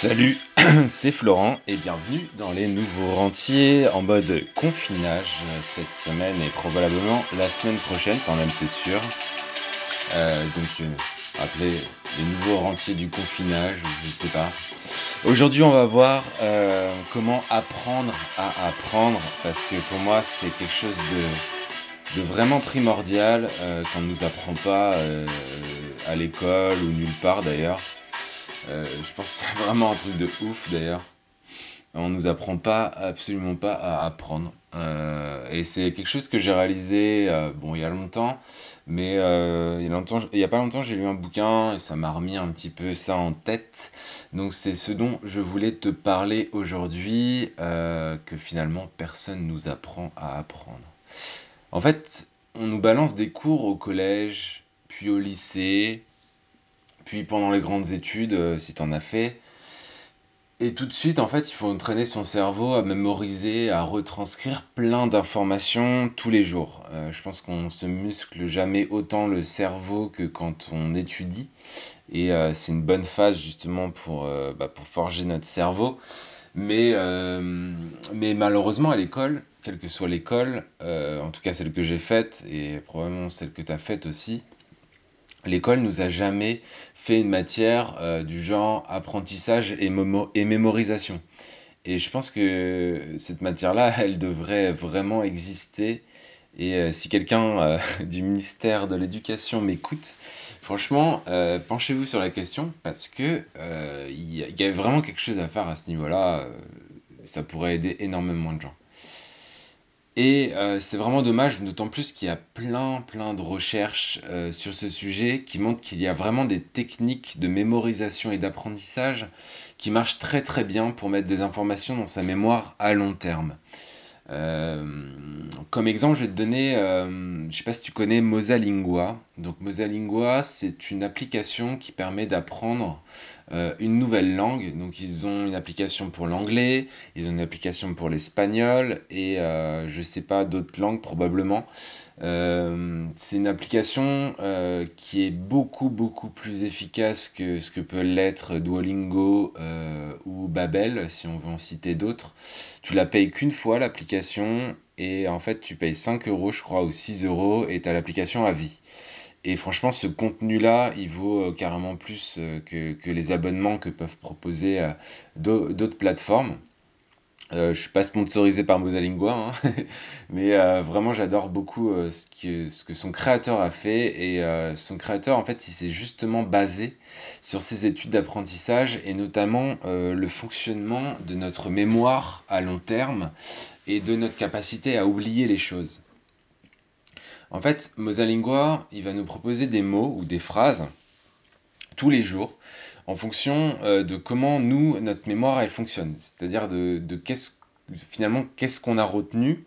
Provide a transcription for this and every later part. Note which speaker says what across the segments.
Speaker 1: Salut, c'est Florent et bienvenue dans les nouveaux rentiers en mode confinage cette semaine et probablement la semaine prochaine quand même c'est sûr. Euh, donc euh, appelez les nouveaux rentiers du confinage, je sais pas. Aujourd'hui on va voir euh, comment apprendre à apprendre parce que pour moi c'est quelque chose de, vraiment primordial euh, qu'on ne nous apprend pas à l'école ou nulle part d'ailleurs. Euh, je pense que c'est vraiment un truc de ouf d'ailleurs. On nous apprend pas, absolument pas à apprendre. Euh, et c'est quelque chose que j'ai réalisé, euh, bon, il y a longtemps, mais il y a a pas longtemps, j'ai lu un bouquin et ça m'a remis un petit peu ça en tête. Donc c'est ce dont je voulais te parler aujourd'hui, que finalement personne nous apprend à apprendre. En fait, on nous balance des cours au collège, puis au lycée, puis pendant les grandes études, euh, si t'en as fait. Et tout de suite, en fait, il faut entraîner son cerveau à mémoriser, à retranscrire plein d'informations tous les jours. Euh, je pense qu'on se muscle jamais autant le cerveau que quand on étudie. Et euh, c'est une bonne phase justement pour, bah, pour forger notre cerveau. Mais, mais malheureusement, à l'école, quelle que soit l'école, en tout cas celle que j'ai faite, et probablement celle que tu as faite aussi, L'école nous a jamais fait une matière euh, du genre apprentissage et, mémorisation. Et je pense que cette matière-là, elle devrait vraiment exister. Et euh, si quelqu'un euh, du ministère de l'Éducation m'écoute, franchement, penchez-vous sur la question parce que il y, y a vraiment quelque chose à faire à ce niveau-là. ça pourrait aider énormément de gens. Et euh, c'est vraiment dommage, d'autant plus qu'il y a plein, plein de recherches euh, sur ce sujet qui montrent qu'il y a vraiment des techniques de mémorisation et d'apprentissage qui marchent très très bien pour mettre des informations dans sa mémoire à long terme. Euh, comme exemple, je vais te donner, ne sais pas si tu connais Mosalingua. Donc Mosalingua, c'est une application qui permet d'apprendre euh, une nouvelle langue. Donc ils ont une application pour l'anglais, ils ont une application pour l'espagnol et euh, je sais pas d'autres langues probablement. Euh, c'est une application qui est beaucoup beaucoup plus efficace que ce que peut l'être Duolingo ou Babel, si on veut en citer d'autres. Tu la payes qu'une fois l'application et en fait tu payes 5 euros je crois ou 6 euros et tu as l'application à vie. Et franchement ce contenu-là il vaut euh, carrément plus euh, que, que les abonnements que peuvent proposer euh, d'au- d'autres plateformes. Euh, je suis pas sponsorisé par Mosalingua, hein, mais euh, vraiment j'adore beaucoup euh, ce que, ce que son créateur a fait et euh, son créateur en fait il s'est justement basé sur ses études d'apprentissage et notamment le fonctionnement de notre mémoire à long terme et de notre capacité à oublier les choses. En fait, Mosalingua il va nous proposer des mots ou des phrases tous les jours en fonction euh, de comment nous, notre mémoire, elle fonctionne. C'est-à-dire de, finalement, qu'est-ce qu'on a retenu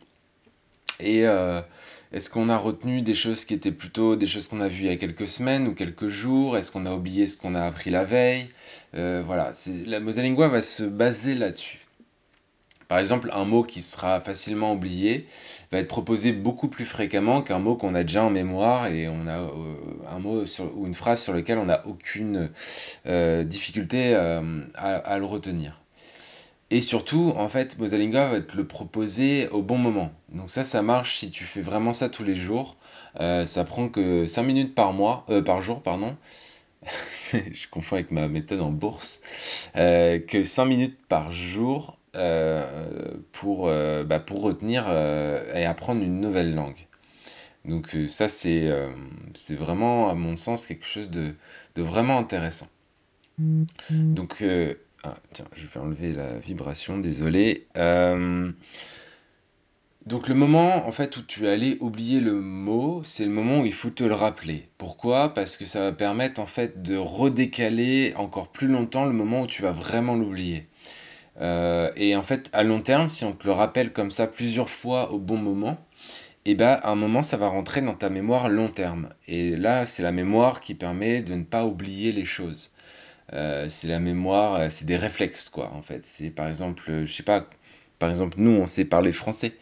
Speaker 1: et euh, est-ce qu'on a retenu des choses qui étaient plutôt des choses qu'on a vues il y a quelques semaines ou quelques jours? Est-ce qu'on a oublié ce qu'on a appris la veille? Euh, voilà, la Mosalingua va se baser là-dessus. Par exemple, un mot qui sera facilement oublié va être proposé beaucoup plus fréquemment qu'un mot qu'on a déjà en mémoire et on a euh, un mot ou une phrase sur lequel on n'a aucune euh, difficulté euh, à, le retenir. Et surtout, en fait, Mosalinga va te le proposer au bon moment. Donc ça, ça marche si tu fais vraiment ça tous les jours. Ça prend que 5 minutes par mois, par jour, pardon. Je confonds avec ma méthode en bourse. Que 5 minutes par jour pour, euh, bah, pour retenir euh, et apprendre une nouvelle langue. Donc euh, ça, c'est euh, vraiment, à mon sens, quelque chose de, vraiment intéressant. Donc, euh, ah, tiens, je vais enlever la vibration, désolé. Euh, donc, le moment en fait où tu allais oublier le mot, c'est le moment où il faut te le rappeler. Pourquoi? Parce que ça va permettre en fait de redécaler encore plus longtemps le moment où tu vas vraiment l'oublier. Euh, et en fait, à long terme, si on te le rappelle comme ça plusieurs fois au bon moment, et ben à un moment, ça va rentrer dans ta mémoire long terme. Et là, c'est la mémoire qui permet de ne pas oublier les choses. Euh, c'est la mémoire, euh, c'est des réflexes, quoi, en fait. C'est par exemple, je sais pas, Par exemple, nous, on sait parler français.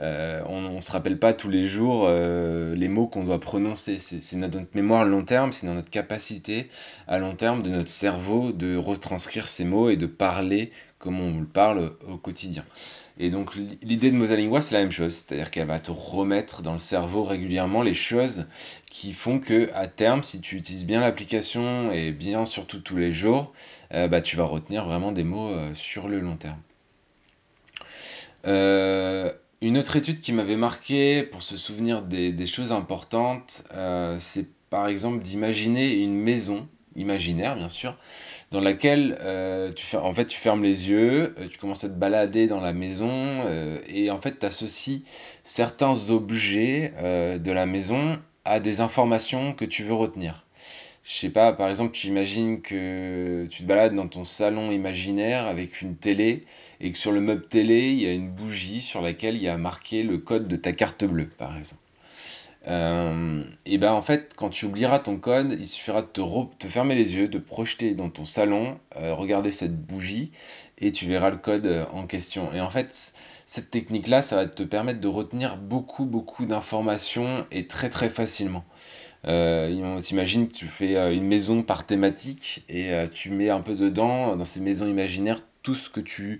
Speaker 1: Euh, on ne se rappelle pas tous les jours euh, les mots qu'on doit prononcer. C'est notre, notre mémoire à long terme, c'est dans notre capacité à long terme de notre cerveau de retranscrire ces mots et de parler comme on le parle au quotidien. Et donc l'idée de Mosalingua, c'est la même chose, c'est-à-dire qu'elle va te remettre dans le cerveau régulièrement les choses qui font que à terme, si tu utilises bien l'application et bien surtout tous les jours, euh, bah, tu vas retenir vraiment des mots sur le long terme. Une autre étude qui m'avait marqué pour se souvenir des, choses importantes, euh, c'est par exemple d'imaginer une maison imaginaire, bien sûr, dans laquelle euh, tu, en fait, tu fermes les yeux, tu commences à te balader dans la maison et en fait tu associes certains objets de la maison à des informations que tu veux retenir je sais pas, par exemple, tu imagines que tu te balades dans ton salon imaginaire avec une télé et que sur le meuble télé, il y a une bougie sur laquelle il y a marqué le code de ta carte bleue, par exemple. Euh, et ben en fait, quand tu oublieras ton code, il suffira de te, fermer les yeux, de projeter dans ton salon, euh, regarder cette bougie et tu verras le code euh, en question. Et en fait, cette technique-là, ça va te permettre de retenir beaucoup, beaucoup d'informations et très, très facilement. Euh, on s'imagine que tu fais euh, une maison par thématique et euh, tu mets un peu dedans, dans ces maisons imaginaires, tout ce que tu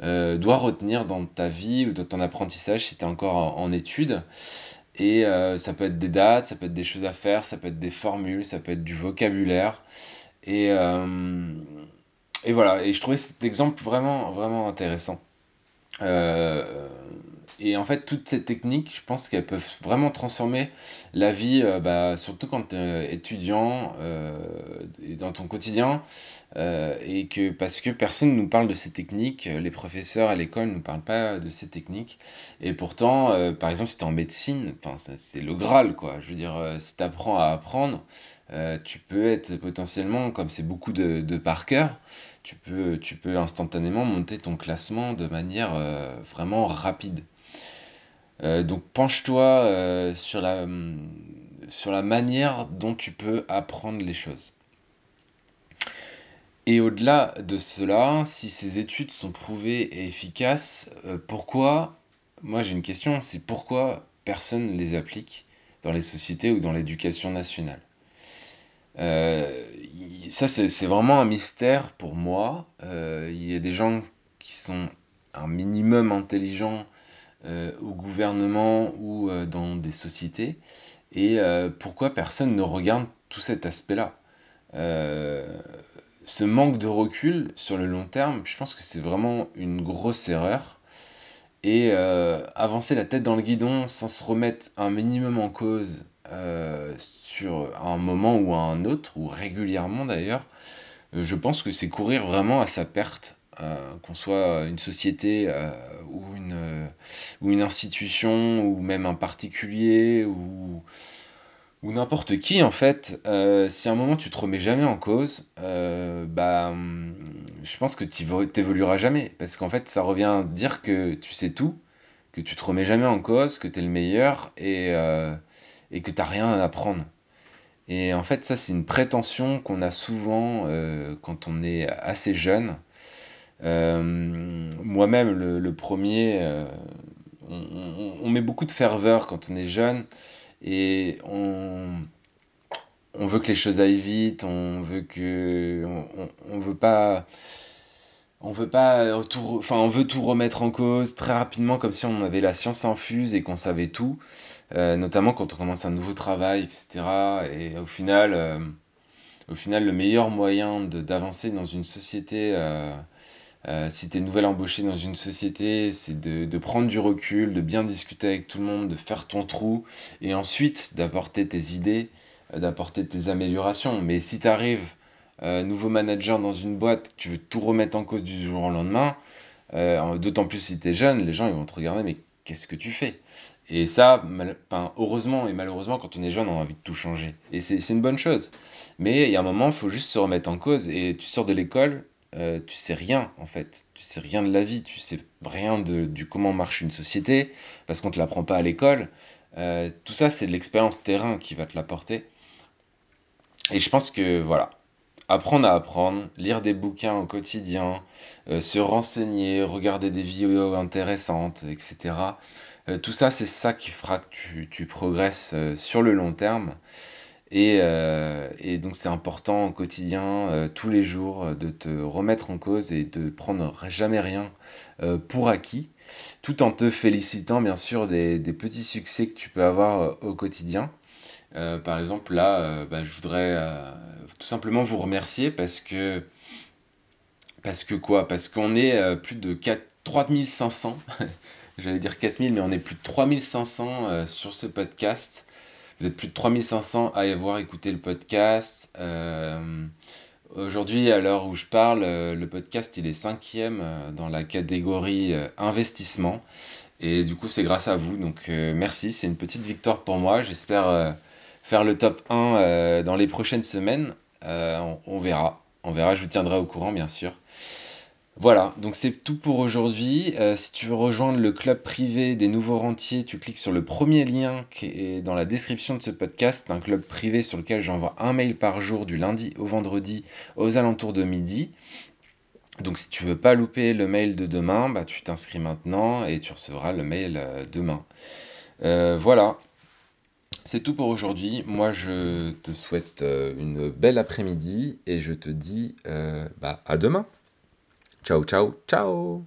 Speaker 1: dois retenir dans ta vie ou dans ton apprentissage si tu es encore en, études. Et ça peut être des dates, ça peut être des choses à faire, ça peut être des formules, ça peut être du vocabulaire. Et, et voilà, et je trouvais cet exemple vraiment, vraiment intéressant. Euh, et en fait, toutes ces techniques, je pense qu'elles peuvent vraiment transformer la vie, euh, bah, surtout quand tu es étudiant euh, et dans ton quotidien. et que parce que personne ne nous parle de ces techniques, les professeurs à l'école ne nous parlent pas de ces techniques. Et pourtant, par exemple, si tu es en médecine, c'est le Graal, quoi. Je veux dire, si tu apprends à apprendre, tu peux être potentiellement, comme c'est beaucoup de, de par cœur, tu peux, tu instantanément monter ton classement de manière euh, vraiment rapide. Euh, donc penche-toi euh, sur, la, sur la manière dont tu peux apprendre les choses. Et au-delà de cela, si ces études sont prouvées et efficaces, pourquoi, moi j'ai une question, c'est pourquoi personne ne les applique dans les sociétés ou dans l'éducation nationale? Ça, c'est vraiment un mystère pour moi. Euh, il y a des gens qui sont un minimum intelligents euh, au gouvernement ou dans des sociétés. Et pourquoi personne ne regarde tout cet aspect-là? Ce manque de recul sur le long terme, je pense que c'est vraiment une grosse erreur. Et avancer la tête dans le guidon sans se remettre un minimum en cause sur un moment ou à un autre, ou régulièrement d'ailleurs, euh, je pense que c'est courir vraiment à sa perte. Euh, qu'on soit une société euh, ou, une, institution ou même un particulier ou, n'importe qui en fait, si à un moment tu te remets jamais en cause, bah, je pense que tu n'évolueras jamais. Parce qu'en fait, ça revient à dire que tu sais tout, que tu te remets jamais en cause, que tu es le meilleur et, et que tu n'as rien à apprendre. Et en fait, ça, c'est une prétention qu'on a souvent euh, quand on est assez jeune. Euh, moi-même, le, premier, euh, on, met beaucoup de ferveur quand on est jeune et on, veut que les choses aillent vite, on veut que, on veut pas on veut pas euh, tout, enfin on veut tout remettre en cause très rapidement comme si on avait la science infuse et qu'on savait tout, euh, notamment quand on commence un nouveau travail, etc. Et au final, euh, au final, le meilleur moyen d'avancer dans une société, si tu es nouvelle embauchée dans une société, c'est de, de, prendre du recul, de bien discuter avec tout le monde, de faire ton trou, et ensuite d'apporter tes idées, d'apporter tes améliorations. Mais si tu arrives euh, nouveau manager dans une boîte, tu veux tout remettre en cause du jour au lendemain, euh, d'autant plus si tu es jeune, les gens ils vont te regarder, mais qu'est-ce que tu fais? Et ça, heureusement et malheureusement, quand on est jeune, on a envie de tout changer. Et c'est une bonne chose. Mais il y a un moment, il faut juste se remettre en cause. Et tu sors de l'école, euh, tu sais rien en fait. Tu sais rien de la vie, tu sais rien de, comment marche une société, parce qu'on ne te l'apprend pas à l'école. tout ça, c'est de l'expérience terrain qui va te l'apporter. Et je pense que voilà, apprendre à apprendre, lire des bouquins au quotidien, se renseigner, regarder des vidéos intéressantes, etc. tout ça, c'est ça qui fera que tu progresses sur le long terme. Euh, et, donc c'est important au quotidien, euh, tous les jours, euh, de te remettre en cause et de prendre jamais rien pour acquis, tout en te félicitant bien sûr des, petits succès que tu peux avoir au quotidien. Par exemple là, bah, je voudrais tout simplement vous remercier parce que parce que quoi? Parce qu'on est plus de 4, 3500, j'allais dire 4000, mais on est plus de 3500 sur ce podcast. Vous êtes plus de 3500 à avoir écouté le podcast. Euh, aujourd'hui, à l'heure où je parle, euh, le podcast il est cinquième euh, dans la catégorie investissement. Et du coup, c'est grâce à vous. Donc merci, c'est une petite victoire pour moi. J'espère faire le top 1 dans les prochaines semaines. on verra. On verra, je vous tiendrai au courant bien sûr. Voilà, donc c'est tout pour aujourd'hui. Euh, si tu veux rejoindre le club privé des nouveaux rentiers, tu cliques sur le premier lien qui est dans la description de ce podcast, un club privé sur lequel j'envoie un mail par jour du lundi au vendredi aux alentours de midi. Donc si tu veux pas louper le mail de demain, bah, tu t'inscris maintenant et tu recevras le mail euh, demain. Euh, voilà, c'est tout pour aujourd'hui. Moi je te souhaite une belle après-midi et je te dis bah, à demain. Ciao, ciao, ciao